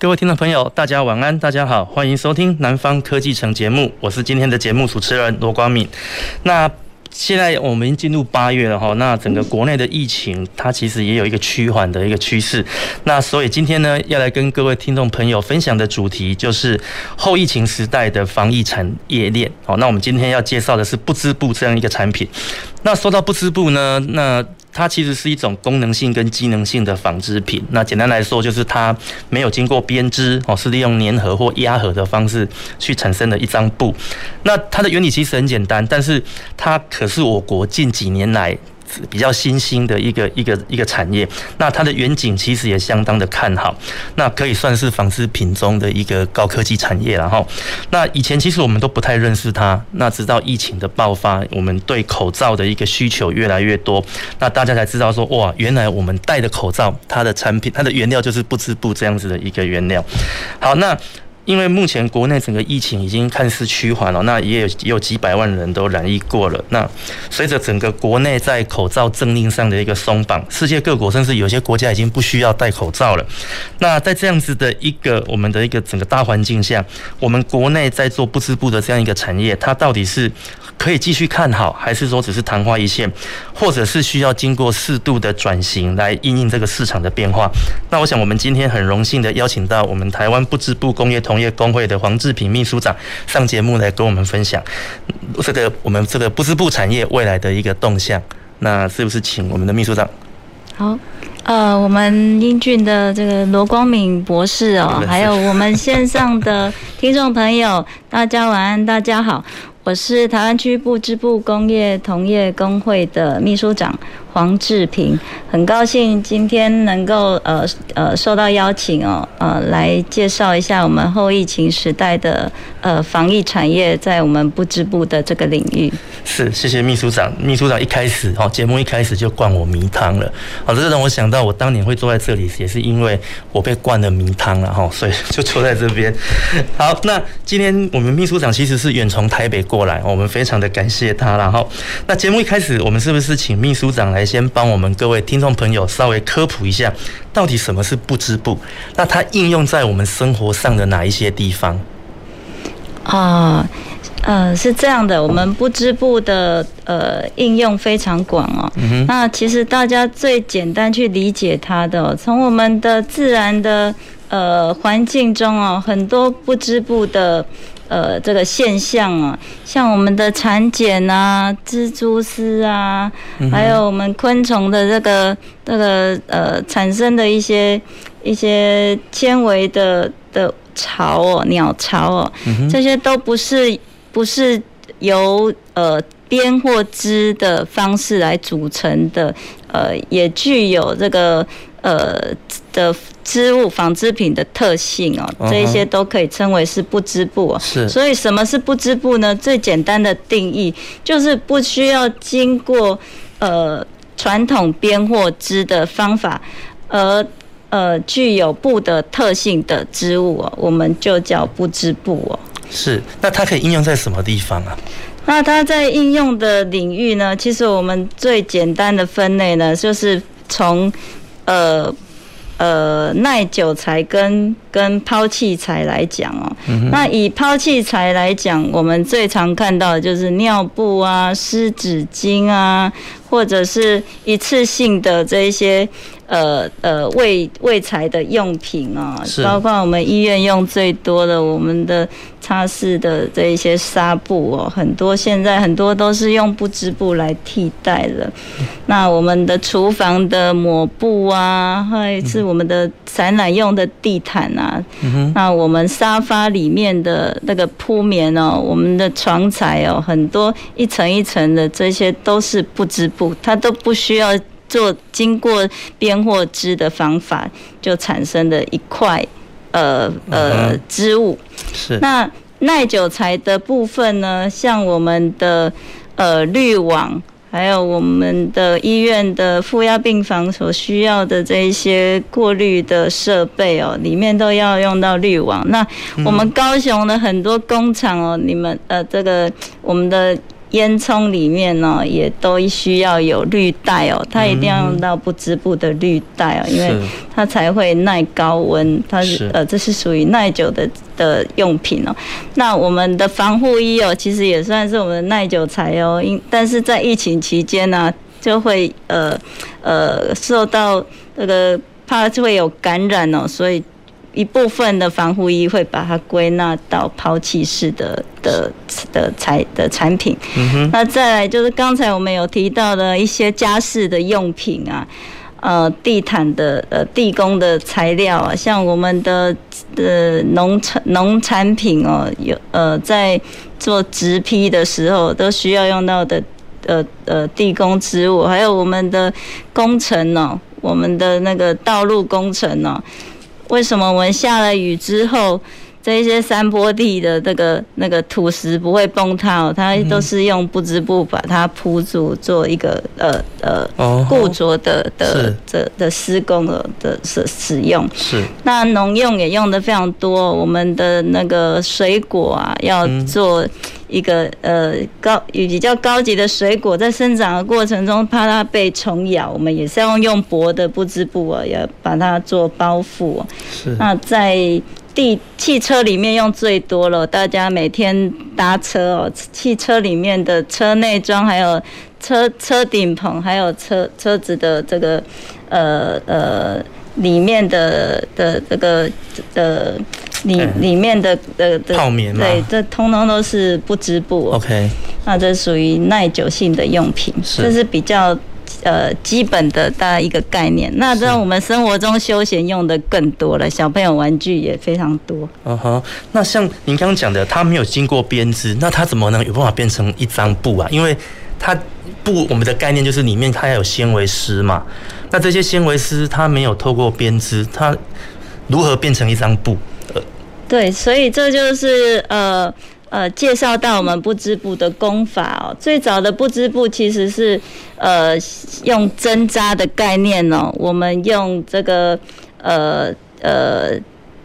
各位听众朋友，大家晚安，大家好，欢迎收听《南方科技城》节目，我是今天的节目主持人罗光敏。那现在我们进入八月了哈，那整个国内的疫情它其实也有一个趋缓的一个趋势。那所以今天呢，要来跟各位听众朋友分享的主题就是后疫情时代的防疫产业链。好，那我们今天要介绍的是不织布这样一个产品。那说到不织布呢，那它其实是一种功能性跟机能性的纺织品。那简单来说，就是它没有经过编织哦，是利用粘合或压合的方式去产生的一张布。那它的原理其实很简单，但是它可是我国近几年来。比较新兴的一个一个一个产业，那它的远景其实也相当的看好，那可以算是纺织品中的一个高科技产业了哈。那以前其实我们都不太认识它，那直到疫情的爆发，我们对口罩的一个需求越来越多，那大家才知道说哇，原来我们戴的口罩，它的产品，它的原料就是不织布这样子的一个原料。好，那。因为目前国内整个疫情已经看似趋缓了，那也有也有几百万人都染疫过了。那随着整个国内在口罩政令上的一个松绑，世界各国甚至有些国家已经不需要戴口罩了。那在这样子的一个我们的一个整个大环境下，我们国内在做不织布的这样一个产业，它到底是可以继续看好，还是说只是昙花一现，或者是需要经过适度的转型来应应这个市场的变化？那我想我们今天很荣幸的邀请到我们台湾不织布工业同业工会的黄志平秘书长上节目来跟我们分享这个我们这个不织布产业未来的一个动向。那是不是请我们的秘书长？好，呃，我们英俊的这个罗光敏博士哦，还有我们线上的听众朋友，大家晚安，大家好。我是台湾区部织布工业同业工会的秘书长黄志平，很高兴今天能够呃呃受到邀请哦，呃来介绍一下我们后疫情时代的呃防疫产业在我们不织布的这个领域。是，谢谢秘书长。秘书长一开始哦，节目一开始就灌我迷汤了，好，这让我想到我当年会坐在这里，也是因为我被灌了迷汤了哈，所以 就坐在这边。好，那今天我们秘书长其实是远从台北过。过来，我们非常的感谢他。然后，那节目一开始，我们是不是请秘书长来先帮我们各位听众朋友稍微科普一下，到底什么是不织布？那它应用在我们生活上的哪一些地方？啊，呃，是这样的，我们不织布的呃应用非常广哦。嗯。那其实大家最简单去理解它的，从我们的自然的呃环境中哦，很多不织布的。呃，这个现象啊，像我们的蚕茧啊、蜘蛛丝啊，还有我们昆虫的这个这个呃产生的一些一些纤维的的巢哦，鸟巢哦，这些都不是不是由呃编或织的方式来组成的，呃，也具有这个。呃的织物纺织品的特性哦，这一些都可以称为是不织布哦。是。所以什么是不织布呢？最简单的定义就是不需要经过呃传统编或织的方法，而呃具有布的特性的织物哦，我们就叫不织布哦。是。那它可以应用在什么地方啊？那它在应用的领域呢？其实我们最简单的分类呢，就是从呃，呃，耐久材跟跟抛弃材来讲哦，那以抛弃材来讲，我们最常看到的就是尿布啊、湿纸巾啊，或者是一次性的这一些。呃呃，卫卫材的用品啊，包括我们医院用最多的我们的擦拭的这一些纱布哦，很多现在很多都是用不织布来替代了。那我们的厨房的抹布啊，还是我们的展览用的地毯啊，那我们沙发里面的那个铺棉哦，我们的床材哦，很多一层一层的这些都是不织布，它都不需要。做经过编或织的方法，就产生的一块呃呃织物。是。那耐久材的部分呢，像我们的呃滤网。还有我们的医院的负压病房所需要的这一些过滤的设备哦，里面都要用到滤网。那我们高雄的很多工厂哦，你们呃这个我们的。烟囱里面呢，也都需要有滤袋哦，它一定要用到不织布的滤袋哦，因为它才会耐高温。它是呃，这是属于耐久的的用品哦。那我们的防护衣哦，其实也算是我们的耐久材哦。因但是在疫情期间呢，就会呃呃受到那个怕就会有感染哦，所以。一部分的防护衣会把它归纳到抛弃式的的的材的产品。那再来就是刚才我们有提到的一些家饰的用品啊，呃，地毯的呃地工的材料啊，像我们的呃农产农产品哦，有呃在做直批的时候都需要用到的呃呃地工植物，还有我们的工程哦，我们的那个道路工程哦。为什么我们下了雨之后，这一些山坡地的那个那个土石不会崩塌哦？它都是用不织布把它铺住，做一个呃呃固着的的的的施工的的使使用。是。那农用也用的非常多，我们的那个水果啊，要做一个呃高比较高级的水果，在生长的过程中，怕它被虫咬，我们也是要用薄的不织布啊，要把它做包覆。是。那在地汽车里面用最多了，大家每天搭车哦，汽车里面的车内装，还有车车顶棚，还有车车子的这个呃呃里面的的这个呃里里面的的的泡棉，对，这通通都是不织布。OK，那这属于耐久性的用品，这是比较。呃，基本的大概一个概念。那在我们生活中休闲用的更多了，小朋友玩具也非常多。嗯哼，那像您刚刚讲的，它没有经过编织，那它怎么能有办法变成一张布啊？因为它布，我们的概念就是里面它要有纤维丝嘛。那这些纤维丝它没有透过编织，它如何变成一张布？呃，对，所以这就是呃。呃，介绍到我们不织布的工法哦。最早的不织布其实是呃用针扎的概念哦，我们用这个呃呃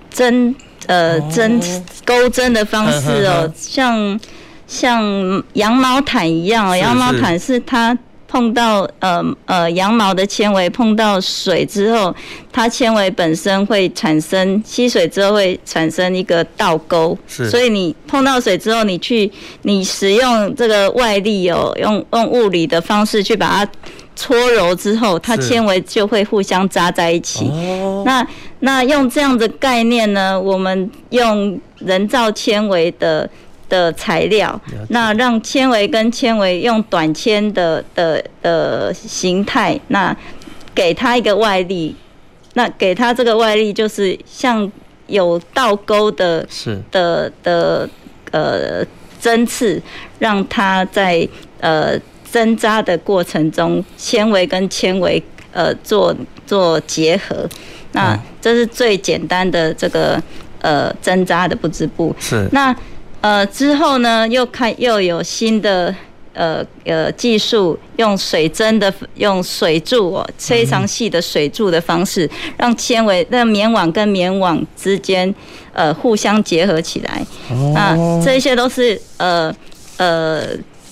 针呃针钩针的方式哦，像像羊毛毯一样哦，羊毛毯是它。碰到呃呃羊毛的纤维碰到水之后，它纤维本身会产生吸水之后会产生一个倒钩，是。所以你碰到水之后，你去你使用这个外力哦，用用物理的方式去把它搓揉之后，它纤维就会互相扎在一起。哦。那那用这样的概念呢，我们用人造纤维的。的材料，那让纤维跟纤维用短纤的的的形态，那给它一个外力，那给它这个外力就是像有倒钩的，是。的的呃针刺，让它在呃针扎的过程中，纤维跟纤维呃做做结合，那这是最简单的这个呃针扎的不织布，是。那。呃，之后呢，又看又有新的呃呃技术，用水针的用水柱哦，非常细的水柱的方式，让纤维让棉网跟棉网之间呃互相结合起来。哦啊，这些都是呃呃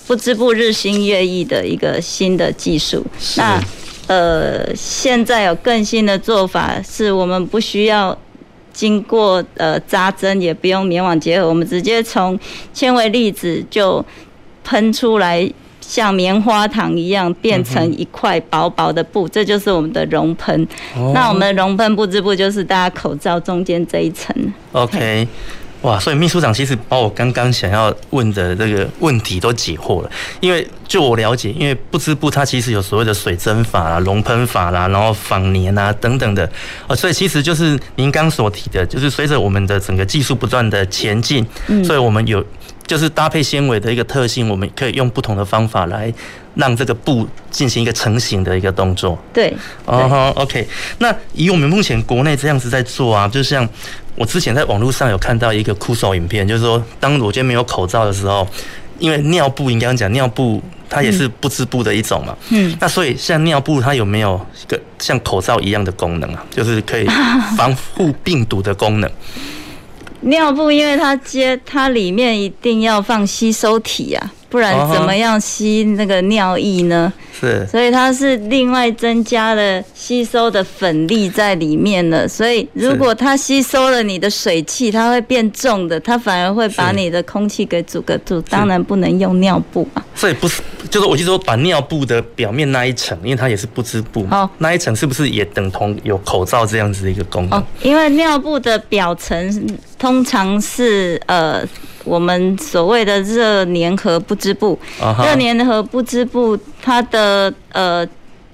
不织布日新月异的一个新的技术。那呃，现在有更新的做法，是我们不需要。经过呃扎针，也不用棉网结合，我们直接从纤维粒子就喷出来，像棉花糖一样变成一块薄薄的布，这就是我们的熔喷。那我们的熔喷布织布就是大家口罩中间这一层。OK。哇，所以秘书长其实把我刚刚想要问的这个问题都解惑了。因为就我了解，因为不织布它其实有所谓的水蒸法啦、熔喷法啦，然后纺粘啊等等的。呃，所以其实就是您刚所提的，就是随着我们的整个技术不断的前进，嗯所以我们有就是搭配纤维的一个特性，我们可以用不同的方法来让这个布进行一个成型的一个动作。对，哦，OK。那以我们目前国内这样子在做啊，就像。我之前在网络上有看到一个酷手影片，就是说，当我今天没有口罩的时候，因为尿布，你刚刚讲尿布，它也是不织布的一种嘛，嗯，那所以像尿布，它有没有一个像口罩一样的功能啊？就是可以防护病毒的功能。尿布，因为它接它里面一定要放吸收体啊。不然怎么样吸那个尿液呢？是，所以它是另外增加了吸收的粉粒在里面了。所以如果它吸收了你的水汽，它会变重的，它反而会把你的空气给阻隔住。当然不能用尿布啊。所以不是，就是我就说把尿布的表面那一层，因为它也是不织布嘛，哦，那一层是不是也等同有口罩这样子的一个功能？哦，因为尿布的表层通常是呃。我们所谓的热粘合不织布，热粘合不织布，它的呃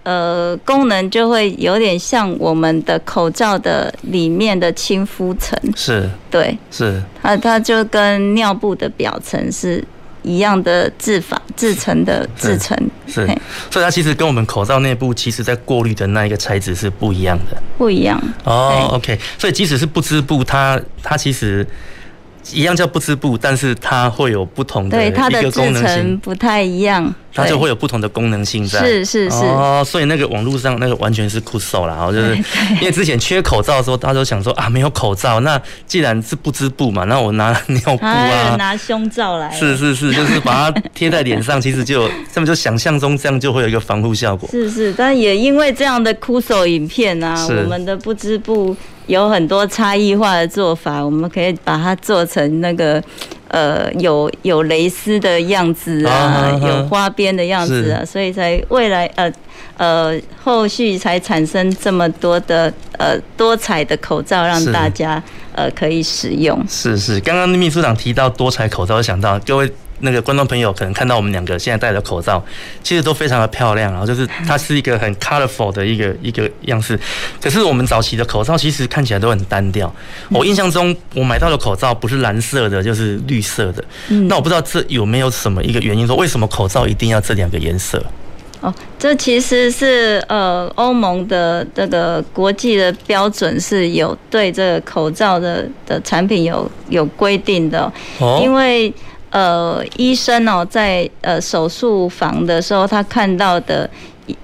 呃功能就会有点像我们的口罩的里面的亲肤层，是，对，是，它它就跟尿布的表层是一样的制法制成的制成，是，所以它其实跟我们口罩内部其实在过滤的那一个材质是不一样的，不一样。哦，OK，所以即使是不织布，它它其实。一样叫不织布，但是它会有不同的一个功能性，不太一样，它就会有不同的功能性在。是是是。哦，所以那个网络上那个完全是酷手啦，就是因为之前缺口罩的时候，大家都想说啊，没有口罩，那既然是不织布嘛，那我拿尿布啊，拿胸罩来，是是是，就是把它贴在脸上，其实就这么就想象中这样就会有一个防护效果。是是，但也因为这样的酷手影片啊，我们的不织布。有很多差异化的做法，我们可以把它做成那个，呃，有有蕾丝的样子啊，啊有花边的样子啊，所以才未来呃呃后续才产生这么多的呃多彩的口罩，让大家呃可以使用。是是，刚刚秘书长提到多彩口罩，我想到各位。那个观众朋友可能看到我们两个现在戴的口罩，其实都非常的漂亮，然后就是它是一个很 colorful 的一个一个样式。可是我们早期的口罩其实看起来都很单调。我印象中我买到的口罩不是蓝色的，就是绿色的。那我不知道这有没有什么一个原因，说为什么口罩一定要这两个颜色？哦，这其实是呃欧盟的这个国际的标准是有对这个口罩的的产品有有规定的，哦因为。呃，医生哦，在呃手术房的时候，他看到的，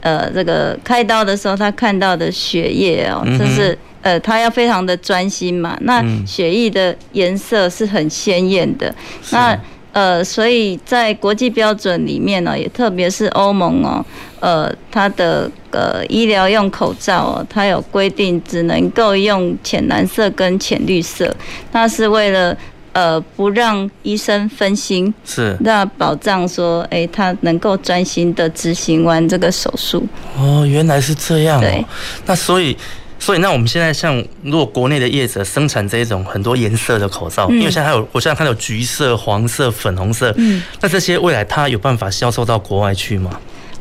呃，这个开刀的时候，他看到的血液哦，就是呃，他要非常的专心嘛。那血液的颜色是很鲜艳的。那呃，所以在国际标准里面呢，也特别是欧盟哦，呃，它的呃医疗用口罩哦，它有规定只能够用浅蓝色跟浅绿色，那是为了。呃，不让医生分心，是。那保障说，哎、欸，他能够专心的执行完这个手术。哦，原来是这样、哦。对，那所以，所以那我们现在像，如果国内的业者生产这种很多颜色的口罩，嗯、因为现在还有，我现在看到有橘色、黄色、粉红色，嗯，那这些未来它有办法销售到国外去吗？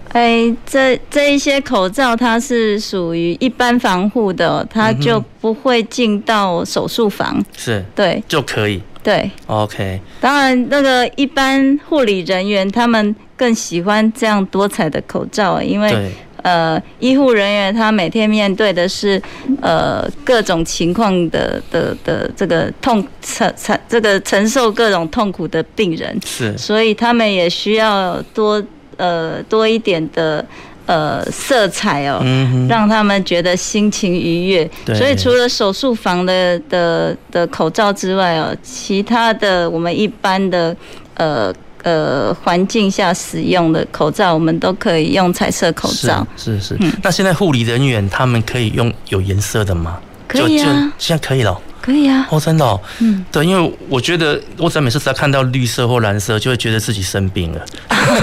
哎、欸，这这一些口罩它是属于一般防护的，它就不会进到手术房，是。对。就可以。对，OK。当然，那个一般护理人员他们更喜欢这样多彩的口罩，因为呃，医护人员他每天面对的是呃各种情况的的的这个痛承承这个承受各种痛苦的病人，是，所以他们也需要多呃多一点的。呃，色彩哦，让他们觉得心情愉悦。对。所以除了手术房的的的口罩之外哦，其他的我们一般的呃呃环境下使用的口罩，我们都可以用彩色口罩。是是。是嗯。那现在护理人员他们可以用有颜色的吗？可以啊。现在可以了。可以啊，哦，真的，哦，嗯，对，因为我觉得我只要每次只要看到绿色或蓝色，就会觉得自己生病了，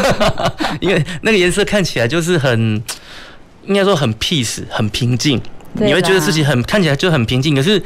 因为那个颜色看起来就是很，应该说很 peace，很平静，你会觉得自己很看起来就很平静，可是。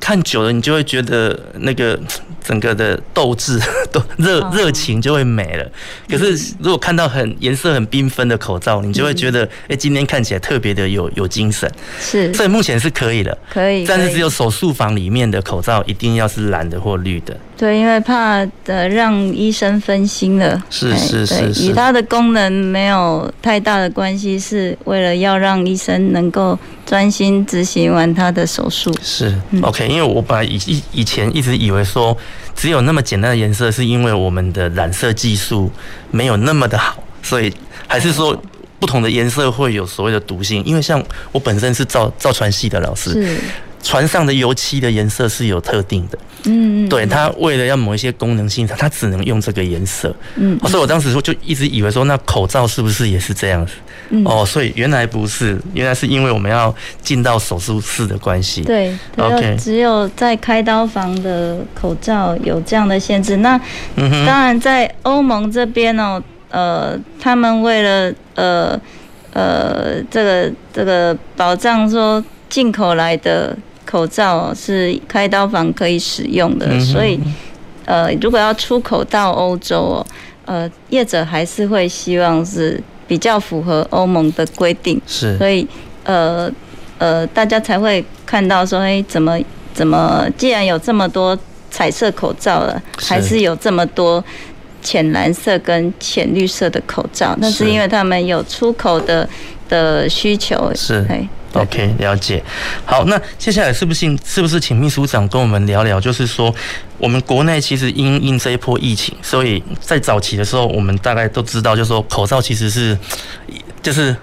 看久了，你就会觉得那个 整个的斗志 都热热情就会没了。可是如果看到很颜色很缤纷的口罩，你就会觉得，哎，今天看起来特别的有有精神。是，所以目前是可以的，可以。但是只有手术房里面的口罩一定要是蓝的或绿的。对，因为怕的让医生分心了。是是是是。与它的功能没有太大的关系，是为了要让医生能够。专心执行完他的手术。是 OK，因为我本来以以以前一直以为说只有那么简单的颜色，是因为我们的染色技术没有那么的好，所以还是说不同的颜色会有所谓的毒性。因为像我本身是造造船系的老师。是船上的油漆的颜色是有特定的，嗯，对，它为了要某一些功能性，它只能用这个颜色，嗯，所以我当时说就一直以为说，那口罩是不是也是这样子？哦，所以原来不是，原来是因为我们要进到手术室的关系，对，OK，只有在开刀房的口罩有这样的限制。那当然在欧盟这边哦，呃，他们为了呃呃这个这个保障说进口来的。口罩是开刀房可以使用的，所以，呃，如果要出口到欧洲哦，呃，业者还是会希望是比较符合欧盟的规定，是，所以，呃，呃，大家才会看到说，哎，怎么怎么，既然有这么多彩色口罩了，还是有这么多浅蓝色跟浅绿色的口罩，那是因为他们有出口的的需求，是。OK，了解。好，那接下来是不是是不是请秘书长跟我们聊聊？就是说，我们国内其实因应这一波疫情，所以在早期的时候，我们大概都知道，就是说口罩其实是就是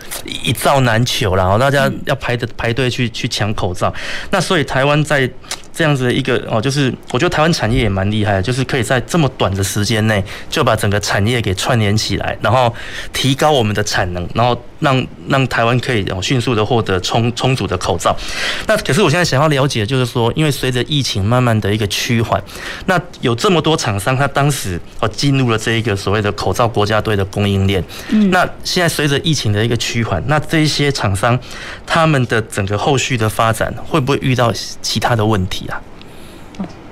一罩难求了，然后大家要排的排队去去抢口罩。那所以台湾在这样子的一个哦，就是我觉得台湾产业也蛮厉害的，就是可以在这么短的时间内就把整个产业给串联起来，然后提高我们的产能，然后让让台湾可以迅速的获得充充足的口罩。那可是我现在想要了解，就是说，因为随着疫情慢慢的一个趋缓，那有这么多厂商，他当时哦进入了这一个所谓的口罩国家队的供应链。嗯。那现在随着疫情的一个趋缓，那这一些厂商他们的整个后续的发展会不会遇到其他的问题啊？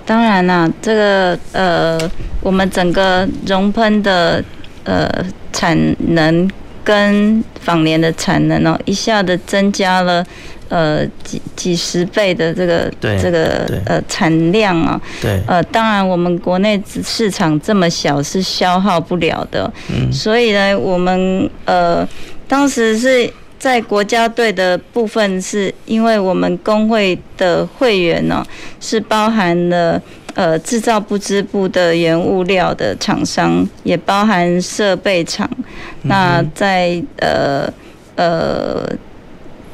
当然啦，这个呃，我们整个熔喷的呃产能跟纺联的产能哦，一下子增加了呃几几十倍的这个这个呃产量啊。对。呃，当然我们国内市场这么小，是消耗不了的。嗯。所以呢，我们呃当时是。在国家队的部分，是因为我们工会的会员呢，是包含了呃制造不织布的原物料的厂商，也包含设备厂。那在呃呃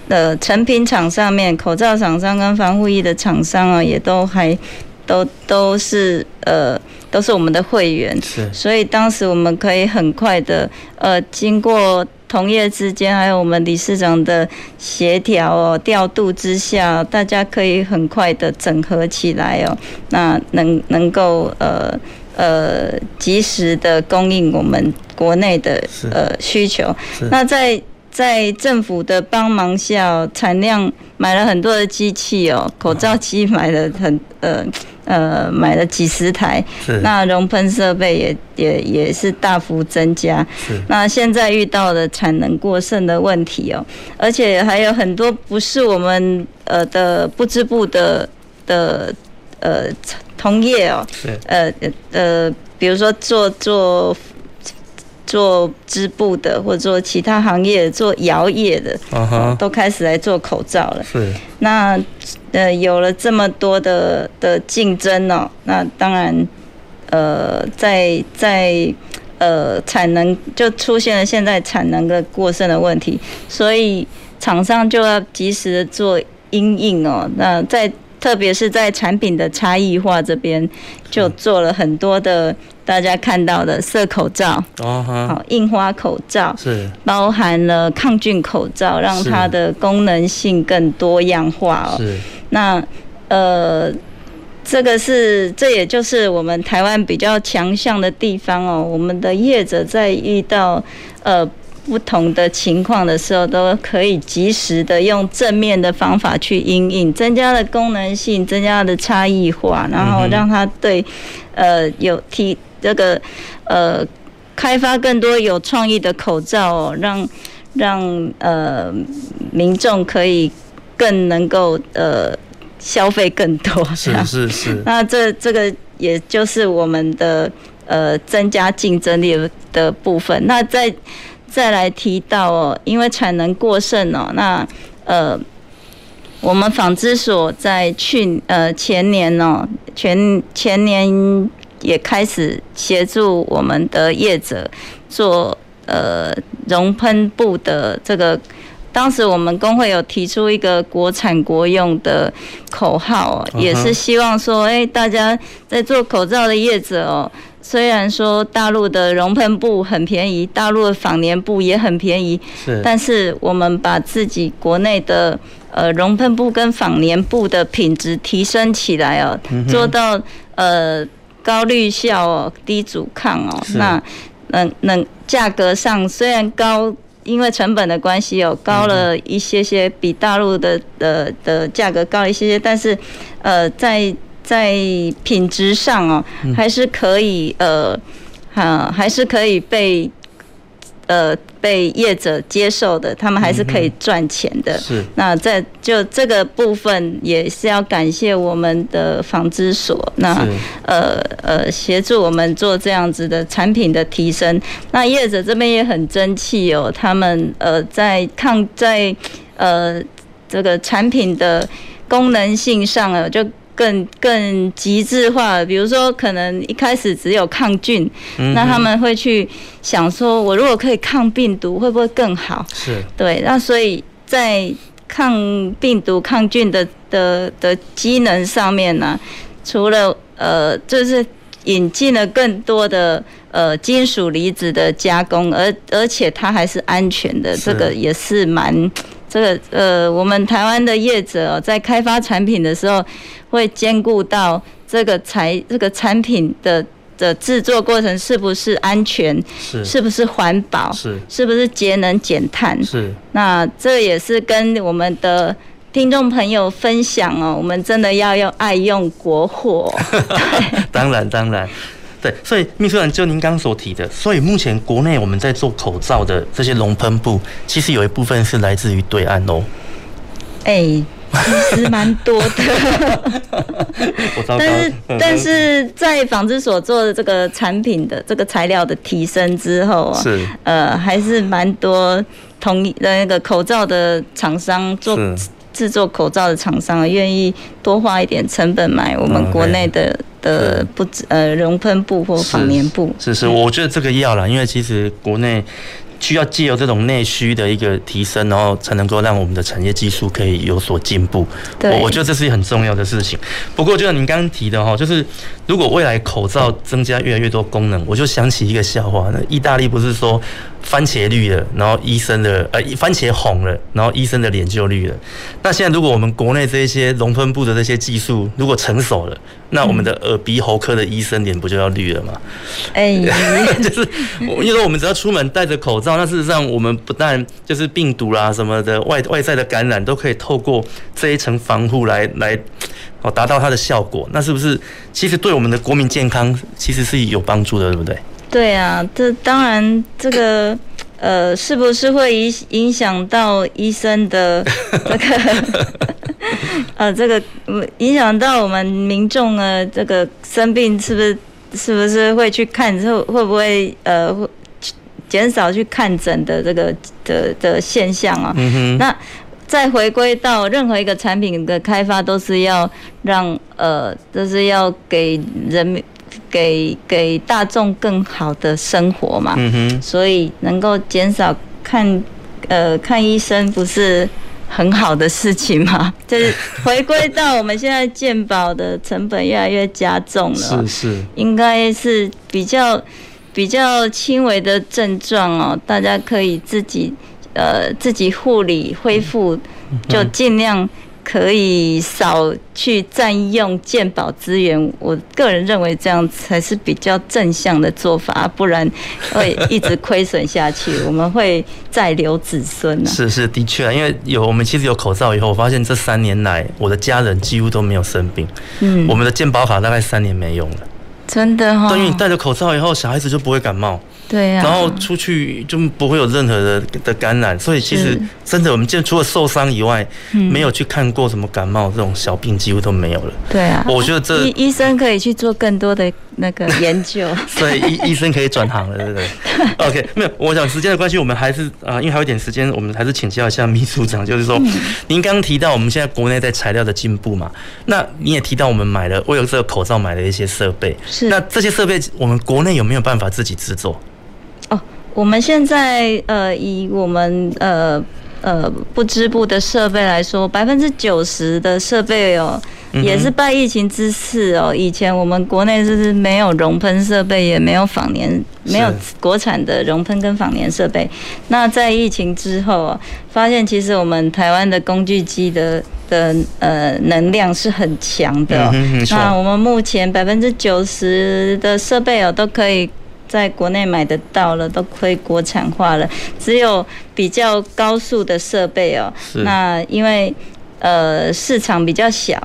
呃成品厂上面，口罩厂商跟防护衣的厂商啊，也都还都都是呃都是我们的会员。是。所以当时我们可以很快的呃经过。同业之间，还有我们理事长的协调哦，调度之下，大家可以很快的整合起来哦，那能能够呃呃及时的供应我们国内的呃需求。那在在政府的帮忙下，产量买了很多的机器哦，口罩机买了很呃。呃，买了几十台，那熔喷设备也也也是大幅增加。是，那现在遇到的产能过剩的问题哦，而且还有很多不是我们呃的不织布的的呃同业哦，是，呃呃，比如说做做。做织布的，或者做其他行业，做窑业的，uh huh. 都开始来做口罩了。是。那呃，有了这么多的的竞争哦，那当然，呃，在在呃产能就出现了现在产能的过剩的问题，所以厂商就要及时的做因应哦。那在特别是在产品的差异化这边，就做了很多的。大家看到的色口罩，哦，好印花口罩是包含了抗菌口罩，让它的功能性更多样化哦。是那呃，这个是这也就是我们台湾比较强项的地方哦。我们的业者在遇到呃不同的情况的时候，都可以及时的用正面的方法去因应，增加了功能性，增加了差异化，然后让它对呃有提。这个呃，开发更多有创意的口罩哦，让让呃民众可以更能够呃消费更多。是 是是。那这这个也就是我们的呃增加竞争力的部分。那再再来提到哦，因为产能过剩哦，那呃我们纺织所在去呃前年哦，前前年也开始协助我们的业者做呃熔喷布的这个。当时我们工会有提出一个国产国用的口号，也是希望说，哎，大家在做口罩的业者哦，虽然说大陆的熔喷布很便宜，大陆的纺粘布也很便宜，是，但是我们把自己国内的呃熔喷布跟纺粘布的品质提升起来哦，做到呃高滤效哦，低阻抗哦，那能能价格上虽然高。因为成本的关系，有高了一些些，比大陆的的的价格高一些些，但是，呃，在在品质上哦，还是可以呃，啊，还是可以被。呃，被业者接受的，他们还是可以赚钱的。是。那在就这个部分，也是要感谢我们的纺织所，那呃呃协助我们做这样子的产品的提升。那业者这边也很争气哦，他们呃在抗在呃这个产品的功能性上啊，就。更更极致化，比如说可能一开始只有抗菌，嗯、那他们会去想说，我如果可以抗病毒，会不会更好？是对，那所以在抗病毒、抗菌的的的机能上面呢、啊，除了呃，就是引进了更多的呃金属离子的加工，而而且它还是安全的，这个也是蛮。这个呃，我们台湾的业者在开发产品的时候，会兼顾到这个材这个产品的的制作过程是不是安全，是是不是环保，是是不是节能减碳，是。那这也是跟我们的听众朋友分享哦，我们真的要用爱用国货。对，当然当然。对，所以秘书长就您刚刚所提的，所以目前国内我们在做口罩的这些熔喷布，其实有一部分是来自于对岸哦。哎、欸，其实蛮多的。但是但是在纺织所做的这个产品的这个材料的提升之后啊，是呃还是蛮多同一的那个口罩的厂商做。制作口罩的厂商愿意多花一点成本买我们国内的的不呃熔喷布或纺棉布。是是，我觉得这个要了，因为其实国内。需要借由这种内需的一个提升，然后才能够让我们的产业技术可以有所进步。对，我我觉得这是很重要的事情。不过就像您刚刚提的哈，就是如果未来口罩增加越来越多功能，我就想起一个笑话。那意大利不是说番茄绿了，然后医生的呃番茄红了，然后医生的脸就绿了。那现在如果我们国内这些熔喷布的这些技术如果成熟了，那我们的耳鼻喉科的医生脸不就要绿了吗？哎，就是因为说我们只要出门戴着口罩，那事实上我们不但就是病毒啦什么的外外在的感染都可以透过这一层防护来来哦达到它的效果。那是不是其实对我们的国民健康其实是有帮助的，对不对？对啊，这当然这个呃是不是会影影响到医生的这个？呃，这个影响到我们民众呢，这个生病是不是是不是会去看，会会不会呃减少去看诊的这个的的现象啊？嗯哼。那再回归到任何一个产品的开发，都是要让呃，都是要给人民给给大众更好的生活嘛。嗯哼。所以能够减少看呃看医生不是。很好的事情嘛，就是回归到我们现在健保的成本越来越加重了，是是，应该是比较比较轻微的症状哦，大家可以自己呃自己护理恢复，就尽量。可以少去占用健保资源，我个人认为这样才是比较正向的做法，不然会一直亏损下去，我们会再留子孙呢。是是，的确，因为有我们其实有口罩以后，我发现这三年来我的家人几乎都没有生病。嗯，我们的健保卡大概三年没用了。真的哈、哦，等于你戴着口罩以后，小孩子就不会感冒。对呀、啊，然后出去就不会有任何的的感染，所以其实真的，我们现在除了受伤以外，没有去看过什么感冒这种小病，几乎都没有了。对啊，我觉得这医医生可以去做更多的那个研究。所以医医生可以转行了，对不对？OK，没有，我想时间的关系，我们还是啊、呃，因为还有一点时间，我们还是请教一下秘书长，就是说，嗯、您刚刚提到我们现在国内在材料的进步嘛，那你也提到我们买了为了这个口罩买了一些设备，是那这些设备我们国内有没有办法自己制作？哦，我们现在呃，以我们呃。呃，不织布的设备来说，百分之九十的设备哦，也是拜疫情之赐哦。以前我们国内是没有熔喷设备，也没有仿粘，没有国产的熔喷跟仿粘设备。那在疫情之后，发现其实我们台湾的工具机的的呃能量是很强的。那我们目前百分之九十的设备哦，都可以。在国内买得到了，都可以国产化了。只有比较高速的设备哦，那因为呃市场比较小。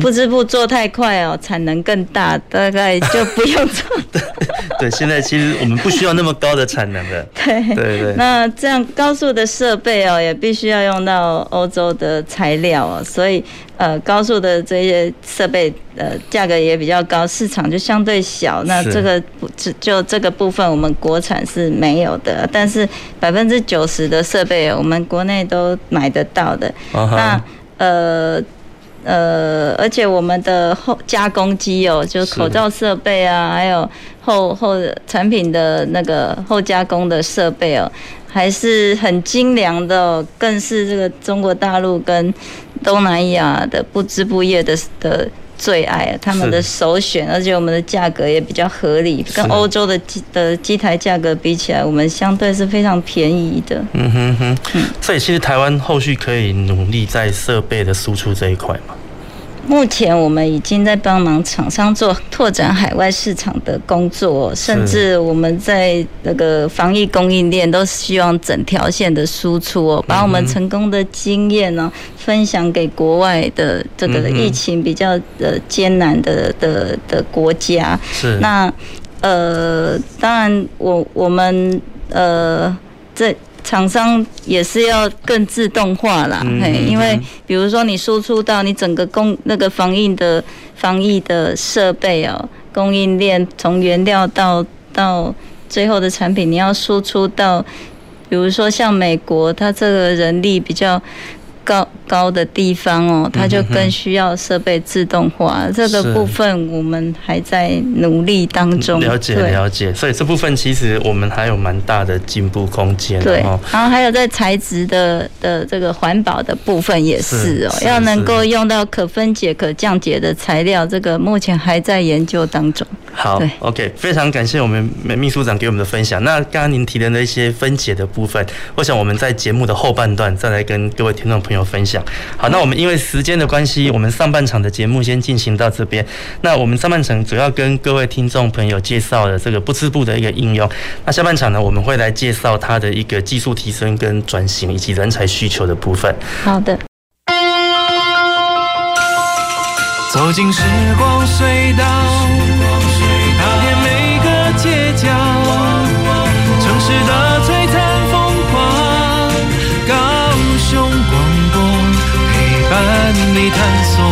不织布做太快哦，产能更大，大概就不用做。对 对，现在其实我们不需要那么高的产能的。对对对。那这样高速的设备哦，也必须要用到欧洲的材料哦，所以呃高速的这些设备呃价格也比较高，市场就相对小。那这个就就这个部分我们国产是没有的，但是百分之九十的设备我们国内都买得到的。那呃。呃，而且我们的后加工机哦，就口罩设备啊，还有后后产品的那个后加工的设备哦，还是很精良的哦，更是这个中国大陆跟东南亚的不织布业的的最爱，他们的首选，而且我们的价格也比较合理，跟欧洲的机的机台价格比起来，我们相对是非常便宜的。嗯哼哼，嗯，所以其实台湾后续可以努力在设备的输出这一块嘛。目前我们已经在帮忙厂商做拓展海外市场的工作，甚至我们在那个防疫供应链都希望整条线的输出哦，把我们成功的经验呢分享给国外的这个疫情比较呃艰难的的的国家。是那呃，当然我我们呃这。厂商也是要更自动化啦，嘿，因为比如说你输出到你整个供那个防疫的防疫的设备哦，供应链从原料到到最后的产品，你要输出到，比如说像美国，它这个人力比较。高高的地方哦，它就更需要设备自动化。这个部分我们还在努力当中。了解了解，所以这部分其实我们还有蛮大的进步空间。对，然后还有在材质的的这个环保的部分也是哦，要能够用到可分解、可降解的材料，这个目前还在研究当中。好，OK，非常感谢我们秘书长给我们的分享。那刚刚您提的那些分解的部分，我想我们在节目的后半段再来跟各位听众朋友分享。好，那我们因为时间的关系，我们上半场的节目先进行到这边。那我们上半场主要跟各位听众朋友介绍了这个不织布的一个应用。那下半场呢，我们会来介绍它的一个技术提升跟转型以及人才需求的部分。好的。走进时光隧道，伴你探索。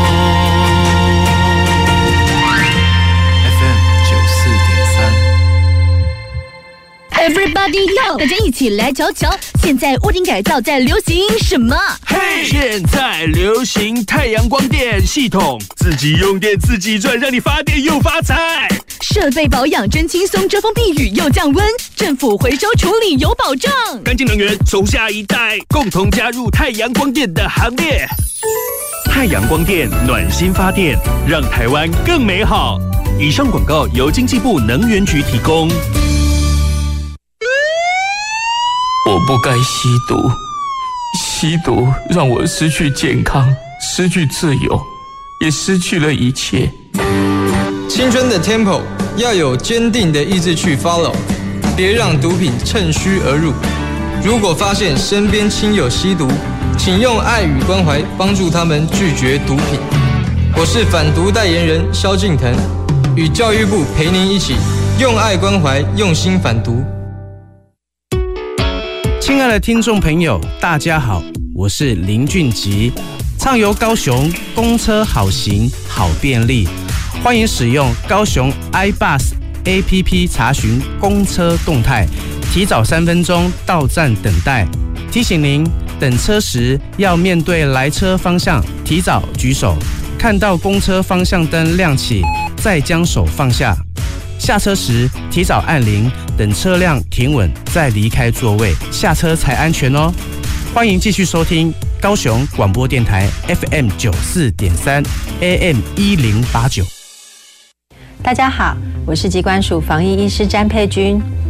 Everybody yo，大家一起来瞧瞧，现在屋顶改造在流行什么？嘿，hey, 现在流行太阳光电系统，自己用电自己赚，让你发电又发财。设备保养真轻松，遮风避雨又降温，政府回收处理有保障。干净能源从下一代，共同加入太阳光电的行列。太阳光电暖心发电，让台湾更美好。以上广告由经济部能源局提供。我不该吸毒，吸毒让我失去健康，失去自由，也失去了一切。青春的 Temple 要有坚定的意志去 follow，别让毒品趁虚而入。如果发现身边亲友吸毒，请用爱与关怀帮助他们拒绝毒品。我是反毒代言人萧敬腾，与教育部陪您一起用爱关怀，用心反毒。亲爱的听众朋友，大家好，我是林俊吉，畅游高雄，公车好行好便利，欢迎使用高雄 iBus APP 查询公车动态，提早三分钟到站等待。提醒您，等车时要面对来车方向，提早举手。看到公车方向灯亮起，再将手放下。下车时提早按铃，等车辆停稳再离开座位，下车才安全哦。欢迎继续收听高雄广播电台 FM 九四点三 AM 一零八九。大家好，我是疾管署防疫医师詹佩君。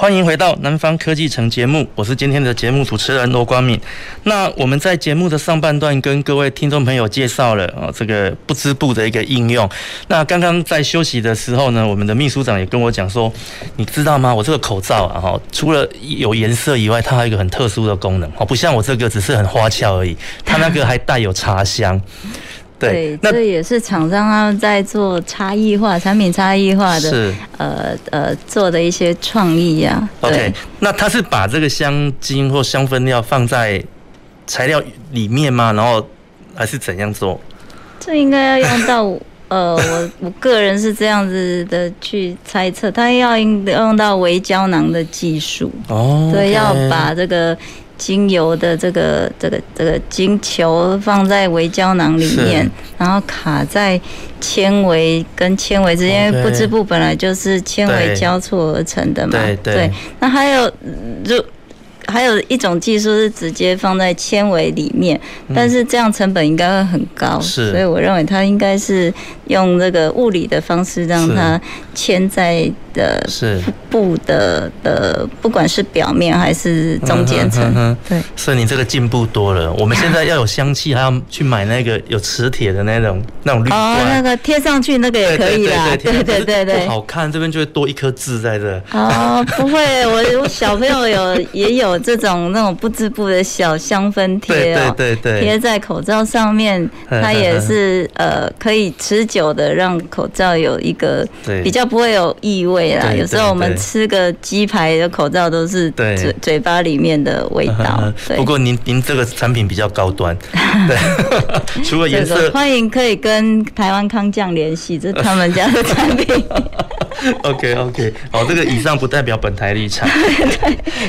欢迎回到南方科技城节目，我是今天的节目主持人罗光敏。那我们在节目的上半段跟各位听众朋友介绍了啊，这个不织布的一个应用。那刚刚在休息的时候呢，我们的秘书长也跟我讲说，你知道吗？我这个口罩啊，哈，除了有颜色以外，它还有一个很特殊的功能哦，不像我这个只是很花俏而已，它那个还带有茶香。对，对，这也是厂商他们在做差异化产品差异化的，是呃呃做的一些创意呀、啊。OK，那他是把这个香精或香氛料放在材料里面吗？然后还是怎样做？这应该要用到 呃，我我个人是这样子的去猜测，他要用用到微胶囊的技术哦，对，要把这个。精油的这个这个这个精球放在微胶囊里面，然后卡在纤维跟纤维之间，不织布本来就是纤维交错而成的嘛。对对，对。那还有就。还有一种技术是直接放在纤维里面，但是这样成本应该会很高，是，所以我认为它应该是用这个物理的方式让它嵌在的布的的，不管是表面还是中间层。对，所以你这个进步多了。我们现在要有香气，还要去买那个有磁铁的那种那种滤罐。哦，那个贴上去那个也可以啦。对对对对对，不好看，这边就会多一颗痣在这。哦，不会，我我小朋友有也有。这种那种不织布的小香氛贴哦，对对对，贴在口罩上面，它也是呃可以持久的让口罩有一个比较不会有异味啦。有时候我们吃个鸡排的口罩都是嘴嘴巴里面的味道。不过您您这个产品比较高端，对，除了颜色，欢迎可以跟台湾康酱联系，这是他们家的产品。OK OK，好，这个以上不代表本台立场，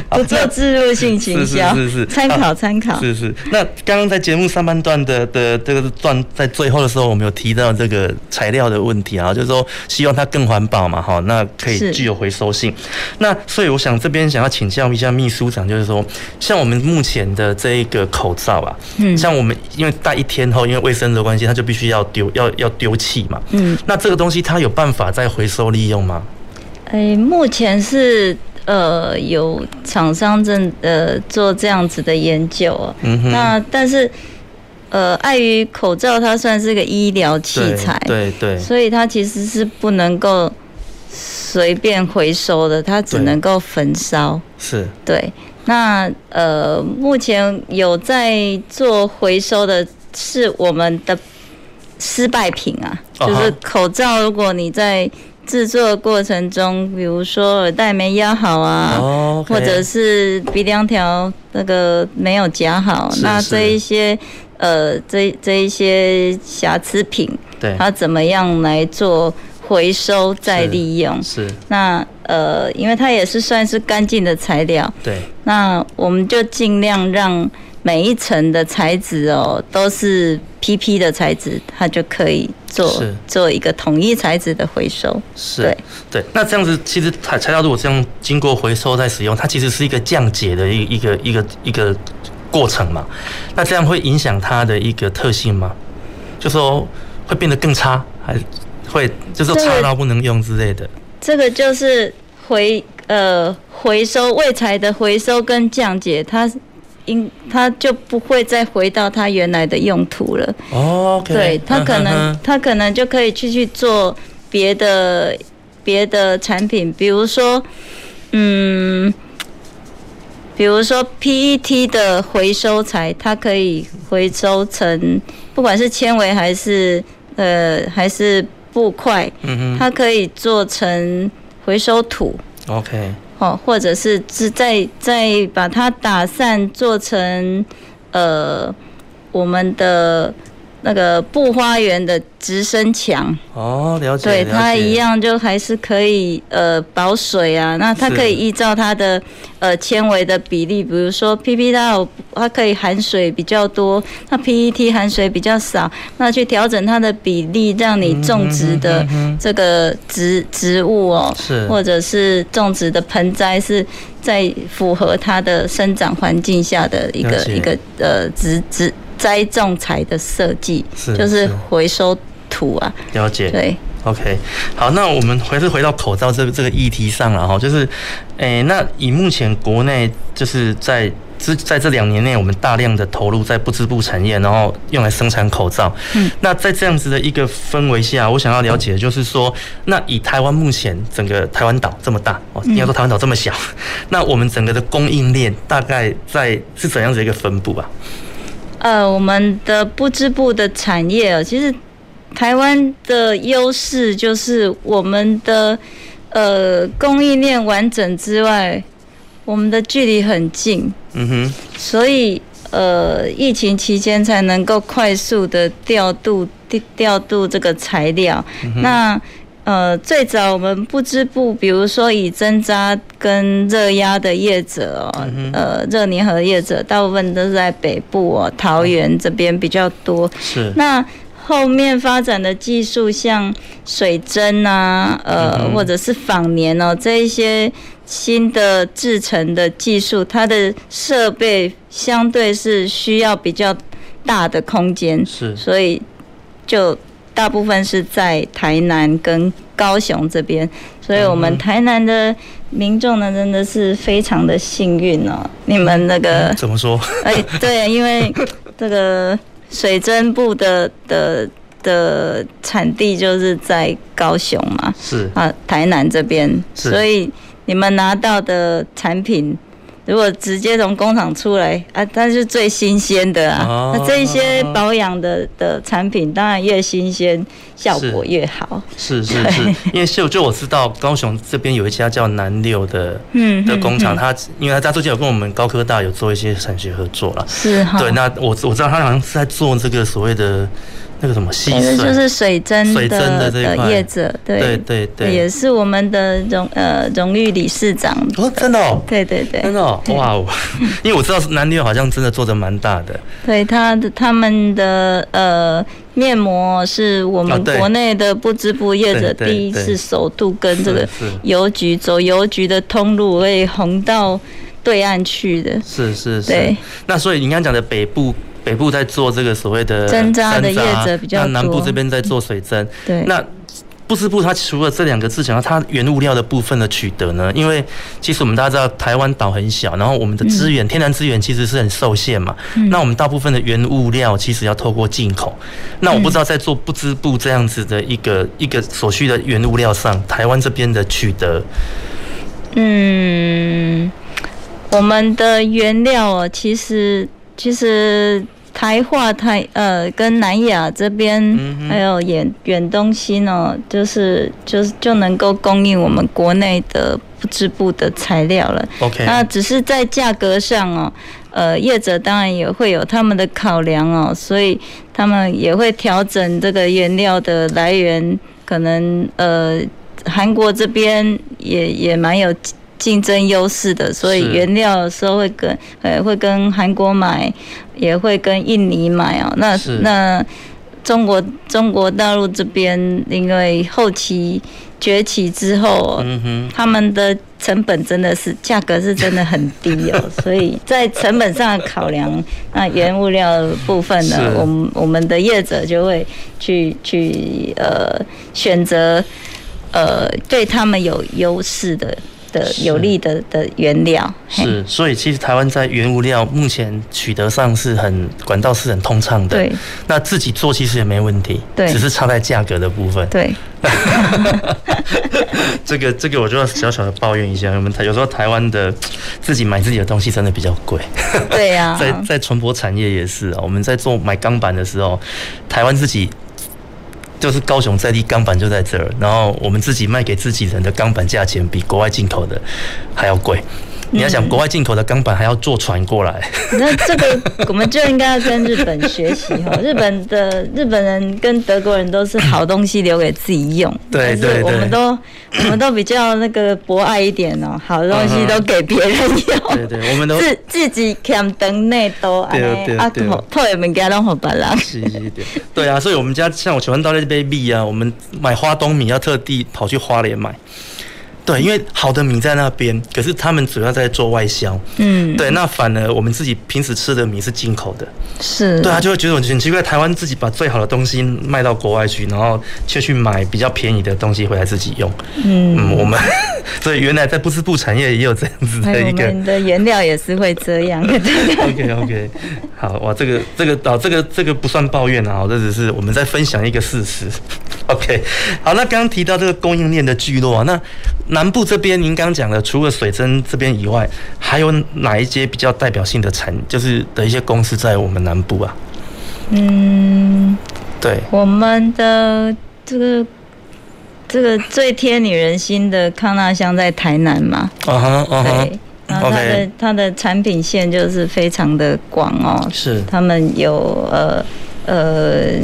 不做置入性行销，是是是，参考参考，是是。那刚刚在节目上半段的的这个段在最后的时候，我们有提到这个材料的问题啊，就是说希望它更环保嘛，哈，那可以具有回收性。那所以我想这边想要请教一下秘书长，就是说像我们目前的这一个口罩啊，嗯，像我们因为戴一天后，因为卫生的关系，它就必须要丢，要要丢弃嘛，嗯，那这个东西它有办法再回收利用吗？哎，目前是呃有厂商正呃做这样子的研究啊。那但是呃碍于口罩它算是个医疗器材，对对，对，所以它其实是不能够随便回收的，它只能够焚烧。是。对。那呃目前有在做回收的是我们的失败品啊，就是口罩，如果你在制作过程中，比如说耳带没压好啊，oh. 或者是鼻梁条那个没有夹好，是是那这一些呃，这这一些瑕疵品，对，它怎么样来做回收再利用？是，是那呃，因为它也是算是干净的材料，对，那我们就尽量让。每一层的材质哦都是 PP 的材质，它就可以做做一个统一材质的回收。是，对对。那这样子其实材材料如果这样经过回收再使用，它其实是一个降解的一一个一个一个过程嘛。那这样会影响它的一个特性吗？就说会变得更差，还会就是差到不能用之类的。这个就是回呃回收卫材的回收跟降解，它。因它就不会再回到它原来的用途了。哦，对，它可能它可能就可以去去做别的别的产品，比如说，嗯，比如说 PET 的回收材，它可以回收成不管是纤维还是呃还是布块，它可以做成回收土。OK。哦，或者是是在在把它打散，做成呃我们的。那个布花园的直升墙哦，了解，对，它一样就还是可以呃保水啊。那它可以依照它的呃纤维的比例，比如说 PP 它有它可以含水比较多，那 PET 含水比较少，那去调整它的比例，让你种植的这个植植物哦，是或者是种植的盆栽是在符合它的生长环境下的一个一个呃植植。栽种材的设计是，就是回收土啊。了解。对，OK，好，那我们还是回到口罩这个这个议题上了哈，就是，诶、欸，那以目前国内就是在这在这两年内，我们大量的投入在不织布产业，然后用来生产口罩。嗯。那在这样子的一个氛围下，我想要了解的就是说，那以台湾目前整个台湾岛这么大哦，应该说台湾岛这么小，那我们整个的供应链大概在是怎样子一个分布啊？呃，我们的布织布的产业，其实台湾的优势就是我们的呃供应链完整之外，我们的距离很近，嗯哼，所以呃疫情期间才能够快速的调度调调度这个材料，嗯、那。呃，最早我们不织布，比如说以针扎跟热压的业者哦，嗯、呃，热粘合业者，大部分都是在北部哦，桃园这边比较多。是。那后面发展的技术，像水针啊，呃，嗯、或者是纺棉哦，这一些新的制成的技术，它的设备相对是需要比较大的空间。是。所以就。大部分是在台南跟高雄这边，所以我们台南的民众呢，真的是非常的幸运哦。你们那个怎么说？哎，对，因为这个水针布的的的产地就是在高雄嘛，是啊，台南这边，所以你们拿到的产品。如果直接从工厂出来啊，它是最新鲜的啊。哦、那这一些保养的的产品，当然越新鲜，效果越好。是是是，是，因为就就我知道，高雄这边有一家叫南六的嗯的工厂，它因为它家最近有跟我们高科大有做一些产学合作了。是哈。对，那我我知道他好像是在做这个所谓的。那个什么其实，就是水针的的业者，对。对对对，也是我们的荣呃荣誉理事长。哦，真的哦，对对对，真的哦，哇哦，因为我知道男女好像真的做的蛮大的。对，他的他们的呃面膜是我们国内的不织布业者第一次首度跟这个邮局走邮局的通路，可以红到对岸去的。是是是。对，那所以你刚刚讲的北部。北部在做这个所谓的针扎的业者比较多，那南部这边在做水针。对，那不织布它除了这两个字，讲它原物料的部分的取得呢？因为其实我们大家知道，台湾岛很小，然后我们的资源、嗯、天然资源其实是很受限嘛。嗯、那我们大部分的原物料其实要透过进口。那我不知道在做不织布这样子的一个一个所需的原物料上，台湾这边的取得，嗯，我们的原料哦，其实其实。台化台呃跟南亚这边还有远远东西呢，就是就是就能够供应我们国内的不织布的材料了。OK，那只是在价格上哦，呃业者当然也会有他们的考量哦，所以他们也会调整这个原料的来源，可能呃韩国这边也也蛮有。竞争优势的，所以原料的时候会跟呃会跟韩国买，也会跟印尼买哦。那那中国中国大陆这边，因为后期崛起之后，嗯哼，他们的成本真的是价格是真的很低哦，所以在成本上的考量，那原物料的部分呢，我们我们的业者就会去去呃选择呃对他们有优势的。的有利的的原料是，所以其实台湾在原物料目前取得上是很管道是很通畅的。对，那自己做其实也没问题，对，只是差在价格的部分。对，这个这个我就要小小的抱怨一下，我们台有时候台湾的自己买自己的东西真的比较贵。对呀、啊，在在船舶产业也是啊，我们在做买钢板的时候，台湾自己。就是高雄在地钢板就在这儿，然后我们自己卖给自己人的钢板价钱比国外进口的还要贵。你要想国外进口的钢板还要坐船过来，那 这个我们就应该要跟日本学习哈。日本的日本人跟德国人都是好东西留给自己用，对对对，我们都我们都比较那个博爱一点哦，好东西都给别人用，对对，我们都自自己看等内都啊，啊，偷也没给弄好别人，是是对，对啊，所以我们家像我喜欢到那杯米啊，我们买花东米要特地跑去花莲买。对，因为好的米在那边，可是他们主要在做外销。嗯，对，那反而我们自己平时吃的米是进口的。是，对啊，就会觉得很奇怪，台湾自己把最好的东西卖到国外去，然后却去买比较便宜的东西回来自己用。嗯，嗯，我们 所以原来在不织布产业也有这样子的一个。我们的原料也是会这样。OK OK，好哇，这个这个哦，这个这个不算抱怨啊，这只是我们在分享一个事实。OK，好，那刚刚提到这个供应链的聚落啊，那。南部这边，您刚讲的，除了水蒸这边以外，还有哪一些比较代表性的产，就是的一些公司在我们南部啊？嗯，对，我们的这个这个最贴女人心的康纳香在台南嘛。啊哈，啊哈。对，然后它的它的产品线就是非常的广哦。是。他们有呃呃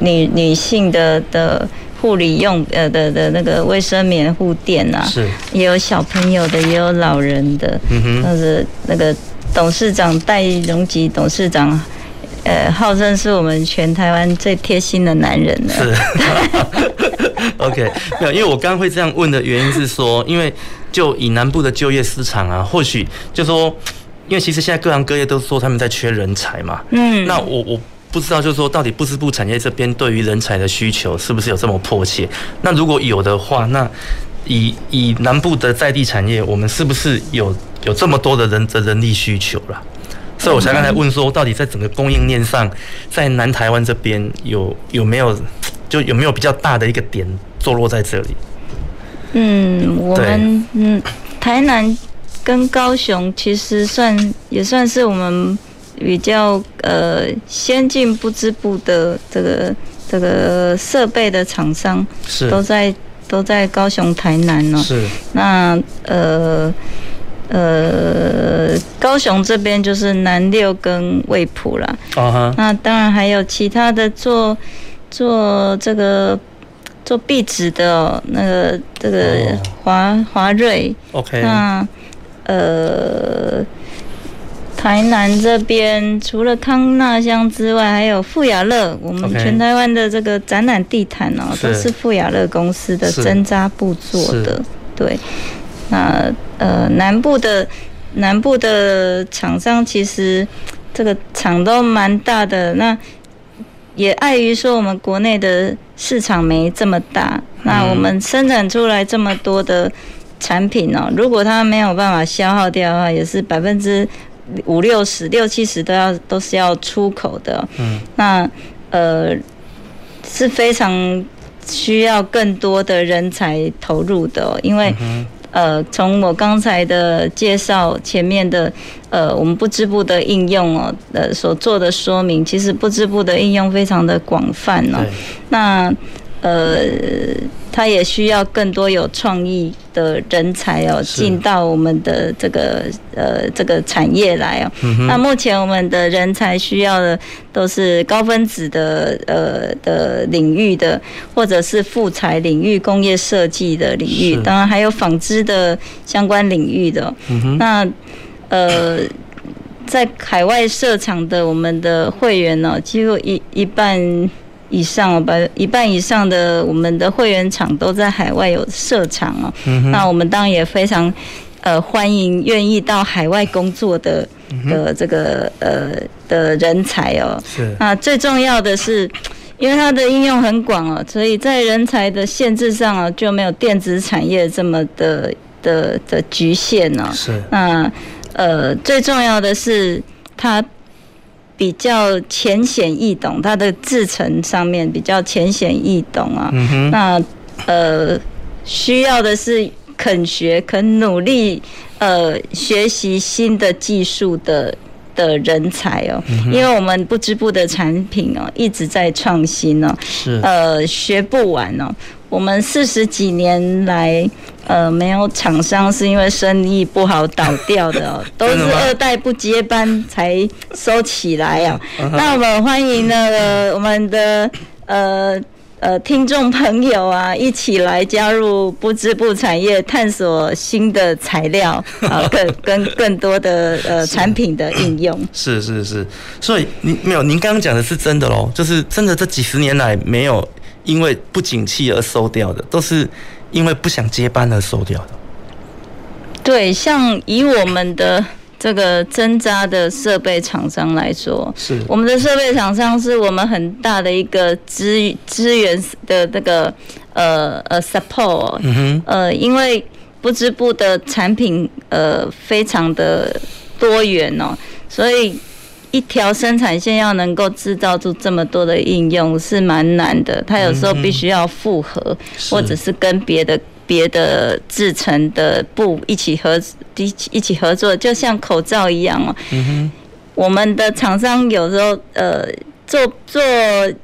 女女性的的。护理用呃的的那个卫生棉护垫啊，是也有小朋友的，也有老人的。嗯哼，那是那个董事长戴荣吉董事长，呃，号称是我们全台湾最贴心的男人了。是，OK，没有，因为我刚刚会这样问的原因是说，因为就以南部的就业市场啊，或许就说，因为其实现在各行各业都说他们在缺人才嘛。嗯，那我我。不知道，就是说，到底不织布产业这边对于人才的需求是不是有这么迫切？那如果有的话，那以以南部的在地产业，我们是不是有有这么多的人的人力需求了？所以我才刚才问说，到底在整个供应链上，在南台湾这边有有没有就有没有比较大的一个点坐落在这里？嗯，我们嗯，台南跟高雄其实算也算是我们。比较呃先进不织布的这个这个设备的厂商是都在都在高雄台南哦。是那呃呃高雄这边就是南六跟卫普啦。啊哈。那当然还有其他的做做这个做壁纸的、哦、那个这个华华瑞。OK。那呃。台南这边除了康纳乡之外，还有富雅乐。我们全台湾的这个展览地毯哦，都是富雅乐公司的针扎布做的。对，那呃南部的南部的厂商其实这个厂都蛮大的。那也碍于说我们国内的市场没这么大，那我们生产出来这么多的产品哦，如果它没有办法消耗掉的话，也是百分之。五六十、六七十都要都是要出口的，嗯，那呃是非常需要更多的人才投入的，因为、嗯、呃从我刚才的介绍前面的呃我们不织布的应用哦呃所做的说明，其实不织布的应用非常的广泛哦，那呃，他也需要更多有创意的人才哦，进到我们的这个呃这个产业来哦。嗯、那目前我们的人才需要的都是高分子的呃的领域的，或者是复材领域、工业设计的领域，当然还有纺织的相关领域的。嗯、那呃，在海外设厂的我们的会员呢，几乎一一半。以上百一半以上的我们的会员厂都在海外有设厂哦，那我们当然也非常呃欢迎愿意到海外工作的的这个呃的人才哦。是。那最重要的是，因为它的应用很广哦，所以在人才的限制上啊，就没有电子产业这么的的的局限哦。是。那呃最重要的是它。比较浅显易懂，它的制成上面比较浅显易懂啊。嗯、那呃，需要的是肯学、肯努力，呃，学习新的技术的的人才哦。因为我们不织布的产品哦、喔，一直在创新哦、喔。是。呃，学不完哦、喔。我们四十几年来，呃，没有厂商是因为生意不好倒掉的哦，都是二代不接班才收起来啊。那我们欢迎那个我们的呃呃听众朋友啊，一起来加入不织布产业，探索新的材料 啊，更跟更多的呃产品的应用。是是是，所以您没有，您刚刚讲的是真的喽，就是真的这几十年来没有。因为不景气而收掉的，都是因为不想接班而收掉的。对，像以我们的这个针扎的设备厂商来说，是我们的设备厂商是我们很大的一个资资源的那个呃呃 support。嗯哼。呃，因为不织布的产品呃非常的多元哦，所以。一条生产线要能够制造出这么多的应用是蛮难的，它有时候必须要复合，或者是跟别的别的制成的布一起合一起一起合作，就像口罩一样哦。我们的厂商有时候呃。做做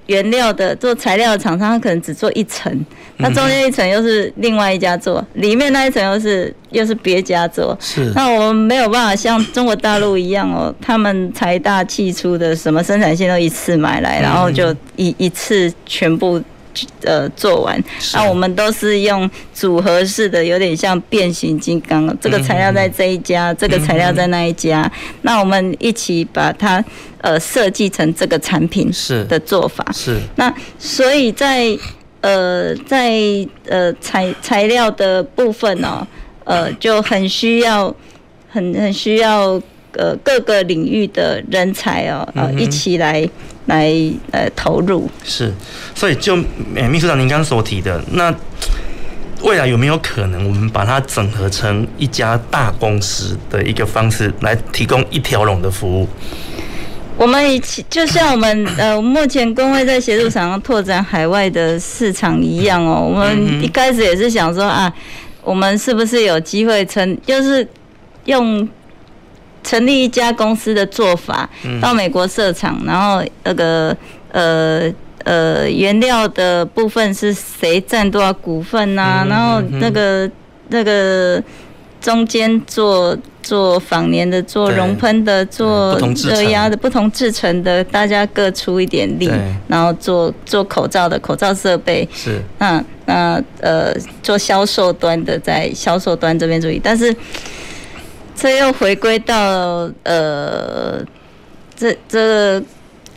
原料的、做材料的厂商，他可能只做一层，那中间一层又是另外一家做，里面那一层又是又是别家做。是。那我们没有办法像中国大陆一样哦，他们财大气粗的，什么生产线都一次买来，然后就一一次全部。呃，做完，那我们都是用组合式的，有点像变形金刚。这个材料在这一家，这个材料在那一家，那我们一起把它呃设计成这个产品是的做法。是。那所以在呃在呃材材料的部分呢，呃就很需要很很需要呃各个领域的人才哦，呃一起来。来呃投入是，所以就诶秘书长您刚刚所提的，那未来有没有可能我们把它整合成一家大公司的一个方式来提供一条龙的服务？我们以前就像我们呃目前工会在协助厂商拓展海外的市场一样哦，我们一开始也是想说啊，我们是不是有机会成就是用。成立一家公司的做法，到美国设厂，然后那个呃呃原料的部分是谁占多少股份啊？然后那个那个中间做做纺粘的，做熔喷的，做热压的，不同制成的，大家各出一点力，然后做做口罩的口罩设备。是。那那呃做销售端的，在销售端这边注意，但是。这又回归到呃，这这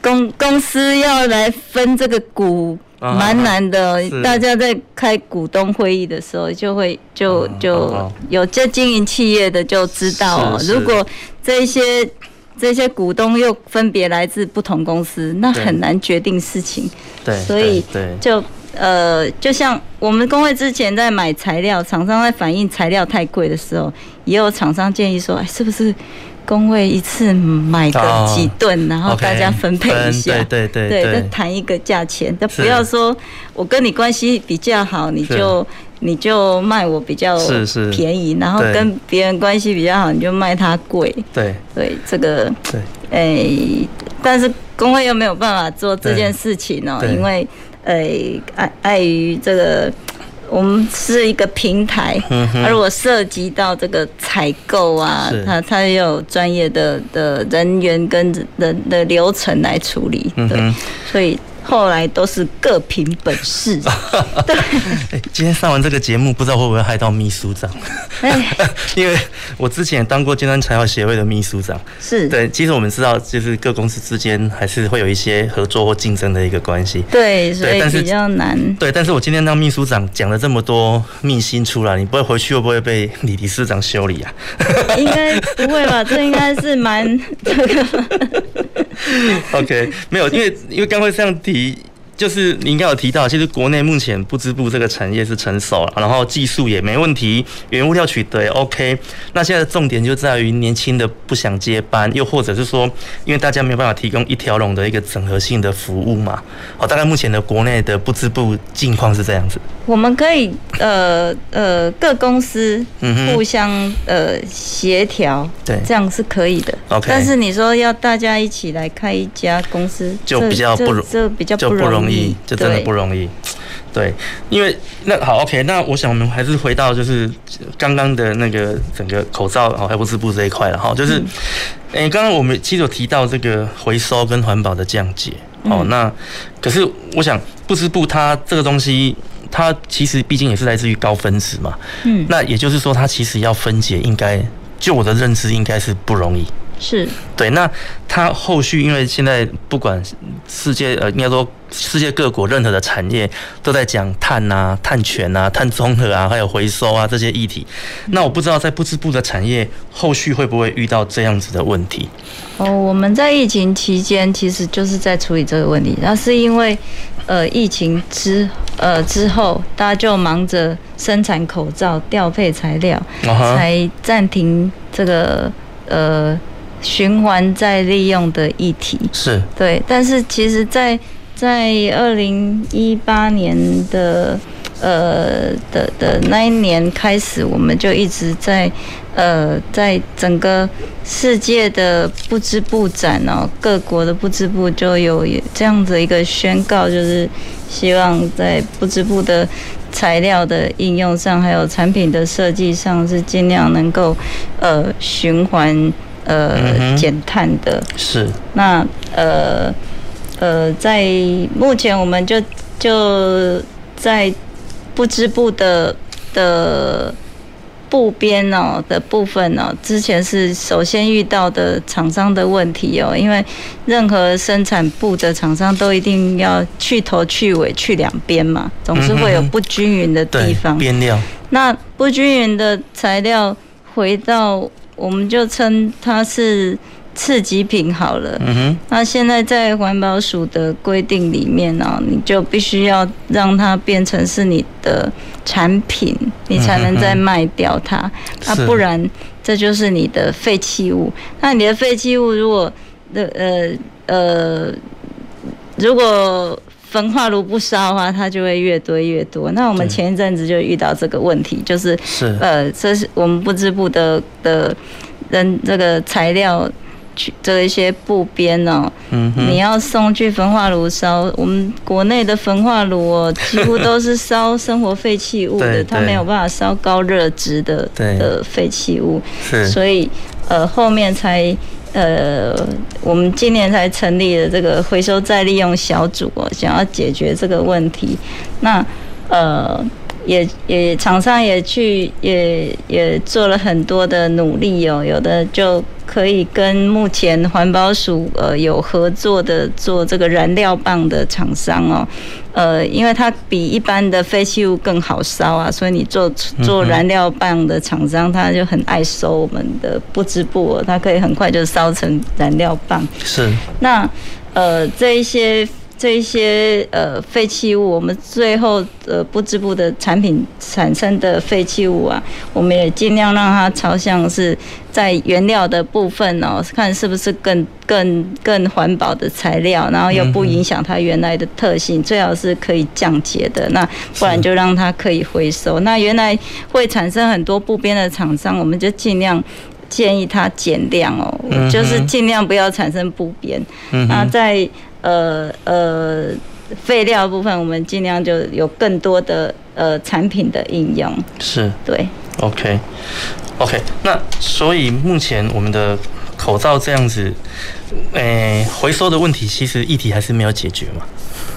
公公司要来分这个股蛮难的，大家在开股东会议的时候就会就就有这经营企业的就知道哦，如果这些这些股东又分别来自不同公司，那很难决定事情。对，所以就。呃，就像我们工会之前在买材料，厂商在反映材料太贵的时候，也有厂商建议说，哎，是不是工位一次买个几吨，然后大家分配一下，对对对，再谈一个价钱，但不要说我跟你关系比较好，你就你就卖我比较便宜，然后跟别人关系比较好，你就卖他贵，对。对，这个对，哎，但是工会又没有办法做这件事情哦，因为。呃，碍碍于这个。我们是一个平台，嗯、而如果涉及到这个采购啊，它它也有专业的的人员跟人的流程来处理，对，嗯、所以。后来都是各凭本事。对，今天上完这个节目，不知道会不会害到秘书长？因为我之前当过尖端材料协会的秘书长。是。对，其实我们知道，就是各公司之间还是会有一些合作或竞争的一个关系。对，所以比较难。对，但是我今天当秘书长讲了这么多秘辛出来，你不会回去会不会被李理事长修理啊？应该不会吧？这应该是蛮这个。OK，没有，因为因为刚会这样提。就是你应该有提到，其实国内目前不织布这个产业是成熟了，然后技术也没问题，原物料取得也 OK。那现在的重点就在于年轻的不想接班，又或者是说，因为大家没有办法提供一条龙的一个整合性的服务嘛。好，大概目前的国内的不织布境况是这样子。我们可以呃呃各公司互相呃协调，对，这样是可以的。OK。但是你说要大家一起来开一家公司，就比较不容，这比较不容易。容易，这真的不容易，对，因为那好，OK，那我想我们还是回到就是刚刚的那个整个口罩哦，还不织布这一块了哈，就是，哎，刚刚我们其实有提到这个回收跟环保的降解，哦，那可是我想不织布它这个东西，它其实毕竟也是来自于高分子嘛，嗯，那也就是说它其实要分解，应该就我的认知应该是不容易。是。对，那它后续因为现在不管世界呃，应该说世界各国任何的产业都在讲碳啊、碳权啊、碳综合啊，还有回收啊这些议题。那我不知道在不织布的产业后续会不会遇到这样子的问题？哦，我们在疫情期间其实就是在处理这个问题。那是因为呃疫情之呃之后，大家就忙着生产口罩、调配材料，才暂停这个呃。循环再利用的议题是对，但是其实在，在在二零一八年的呃的的那一年开始，我们就一直在呃在整个世界的布织布展哦，各国的布织布就有这样子一个宣告，就是希望在布织布的材料的应用上，还有产品的设计上，是尽量能够呃循环。呃，减碳的，是那呃呃，在目前我们就就在不织布的的布边哦的部分哦，之前是首先遇到的厂商的问题哦，因为任何生产布的厂商都一定要去头去尾去两边嘛，总是会有不均匀的地方，边料。那不均匀的材料回到。我们就称它是次级品好了。嗯哼。那现在在环保署的规定里面呢，你就必须要让它变成是你的产品，你才能再卖掉它。啊，不然这就是你的废弃物。那你的废弃物如果的呃呃，如果焚化炉不烧的话，它就会越堆越多。那我们前一阵子就遇到这个问题，就是呃，这是我们不织布的的人这个材料去这一些布边哦，嗯，你要送去焚化炉烧，我们国内的焚化炉哦，几乎都是烧生活废弃物的，它没有办法烧高热值的的废弃物，所以呃后面才。呃，我们今年才成立了这个回收再利用小组哦，想要解决这个问题。那呃，也也厂商也去也也做了很多的努力哦，有的就。可以跟目前环保署呃有合作的做这个燃料棒的厂商哦，呃，因为它比一般的废弃物更好烧啊，所以你做做燃料棒的厂商，他就很爱收我们的不织布，它可以很快就烧成燃料棒。是。那呃这一些。这一些呃废弃物，我们最后呃不织布的产品产生的废弃物啊，我们也尽量让它朝向是在原料的部分哦，看是不是更更更环保的材料，然后又不影响它原来的特性，最好是可以降解的，那不然就让它可以回收。那原来会产生很多布边的厂商，我们就尽量建议它减量哦，就是尽量不要产生布边。那在呃呃，废料的部分，我们尽量就有更多的呃产品的应用。是，对。OK，OK，、okay, okay, 那所以目前我们的口罩这样子，诶、欸，回收的问题其实议题还是没有解决嘛？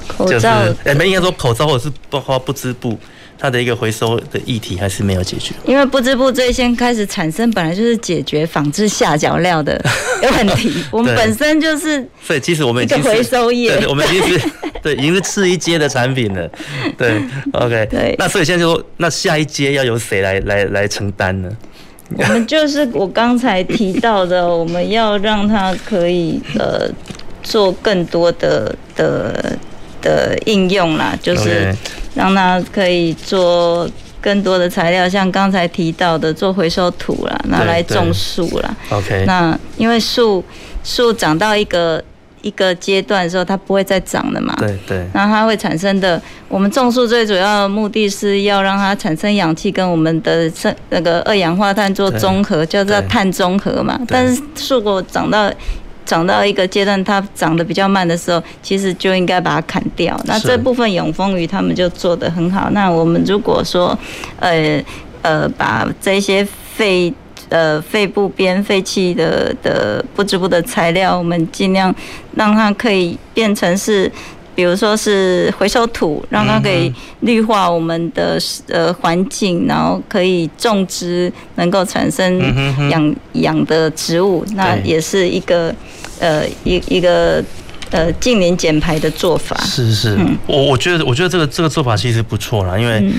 口罩，诶、就是，没应该说口罩或者是包括不织布。它的一个回收的议题还是没有解决，因为不织布最先开始产生，本来就是解决纺织下脚料的 问题。我们本身就是，所以其实我们已经回收业，对，我们已经是，对，已经是次一阶的产品了。对，OK，对。那所以现在就说，那下一阶要由谁来来来承担呢？我们就是我刚才提到的，我们要让它可以呃做更多的的的应用啦，就是。让它可以做更多的材料，像刚才提到的做回收土啦，拿来种树啦。OK。那因为树树长到一个一个阶段的时候，它不会再长了嘛。对对。那它会产生的，我们种树最主要的目的是要让它产生氧气，跟我们的那个二氧化碳做综合，叫做碳中和嘛。但是树果长到长到一个阶段，它长得比较慢的时候，其实就应该把它砍掉。那这部分永丰鱼他们就做得很好。那我们如果说，呃呃，把这些废呃废布边废弃的的不织布的材料，我们尽量让它可以变成是。比如说是回收土，让它可以绿化我们的呃环境，然后可以种植能够产生养养的植物，那也是一个呃一一个呃近年减排的做法。是是，嗯、我我觉得我觉得这个这个做法其实不错啦，因为。嗯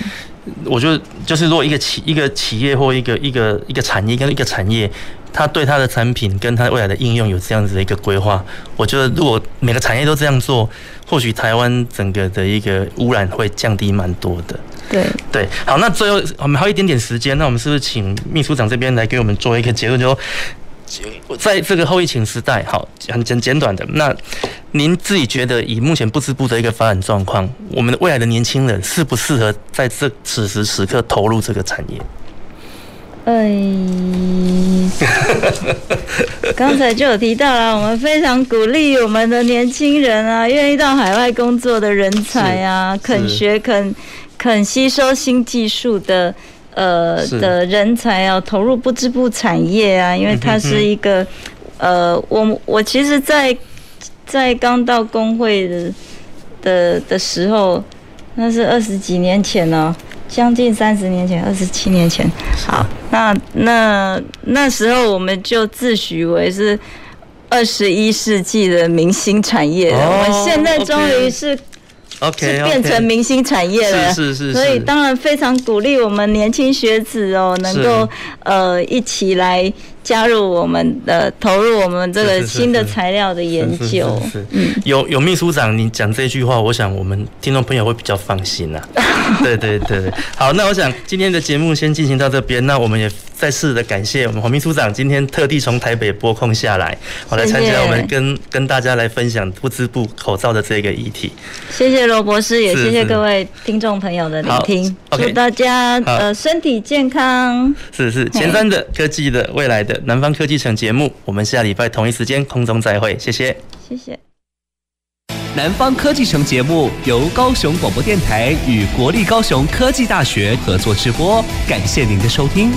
我觉得就是，如果一个企一个企业或一个一个一个产业跟一个产业，它对它的产品跟它未来的应用有这样子的一个规划，我觉得如果每个产业都这样做，或许台湾整个的一个污染会降低蛮多的。对对，好，那最后我们还有一点点时间，那我们是不是请秘书长这边来给我们做一个结论，就说。在这个后疫情时代，好，很简简短的。那您自己觉得，以目前不织布的一个发展状况，我们的未来的年轻人适不适合在这此时此刻投入这个产业？哎，刚才就有提到了，我们非常鼓励我们的年轻人啊，愿意到海外工作的人才啊，肯学肯肯吸收新技术的。呃的人才要投入不织布产业啊，因为它是一个，呃，我我其实在，在在刚到工会的的的时候，那是二十几年前哦，将近三十年前，二十七年前。好，那那那时候我们就自诩为是二十一世纪的明星产业，我们现在终于是。OK，是变成明星产业了，是是是，所以当然非常鼓励我们年轻学子哦，能够呃一起来。加入我们的投入我们这个新的材料的研究，嗯，有有秘书长，你讲这句话，我想我们听众朋友会比较放心啊。对对对对，好，那我想今天的节目先进行到这边，那我们也再次的感谢我们黄秘书长今天特地从台北拨空下来，我来参加我们跟跟大家来分享不织布口罩的这个议题。谢谢。罗博士，也谢谢各位听众朋友的聆听，祝大家呃身体健康。是是，前瞻的科技的未来的。南方科技城节目，我们下礼拜同一时间空中再会，谢谢，谢谢。南方科技城节目由高雄广播电台与国立高雄科技大学合作直播，感谢您的收听。